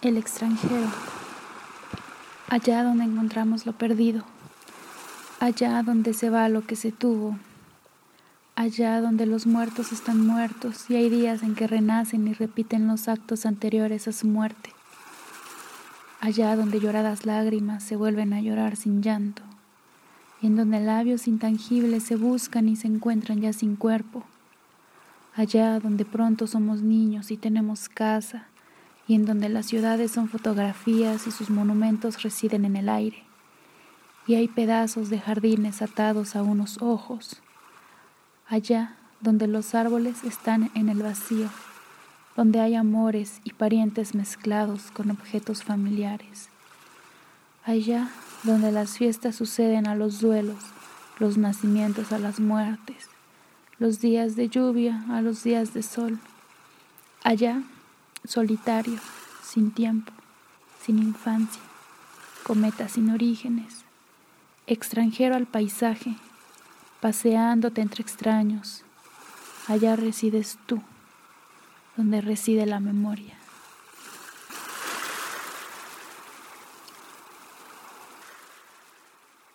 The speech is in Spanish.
El extranjero. Allá donde encontramos lo perdido. Allá donde se va lo que se tuvo. Allá donde los muertos están muertos y hay días en que renacen y repiten los actos anteriores a su muerte. Allá donde lloradas lágrimas se vuelven a llorar sin llanto. Y en donde labios intangibles se buscan y se encuentran ya sin cuerpo. Allá donde pronto somos niños y tenemos casa y en donde las ciudades son fotografías y sus monumentos residen en el aire, y hay pedazos de jardines atados a unos ojos, allá donde los árboles están en el vacío, donde hay amores y parientes mezclados con objetos familiares, allá donde las fiestas suceden a los duelos, los nacimientos a las muertes, los días de lluvia a los días de sol, allá solitario, sin tiempo, sin infancia, cometa sin orígenes, extranjero al paisaje, paseándote entre extraños, allá resides tú, donde reside la memoria.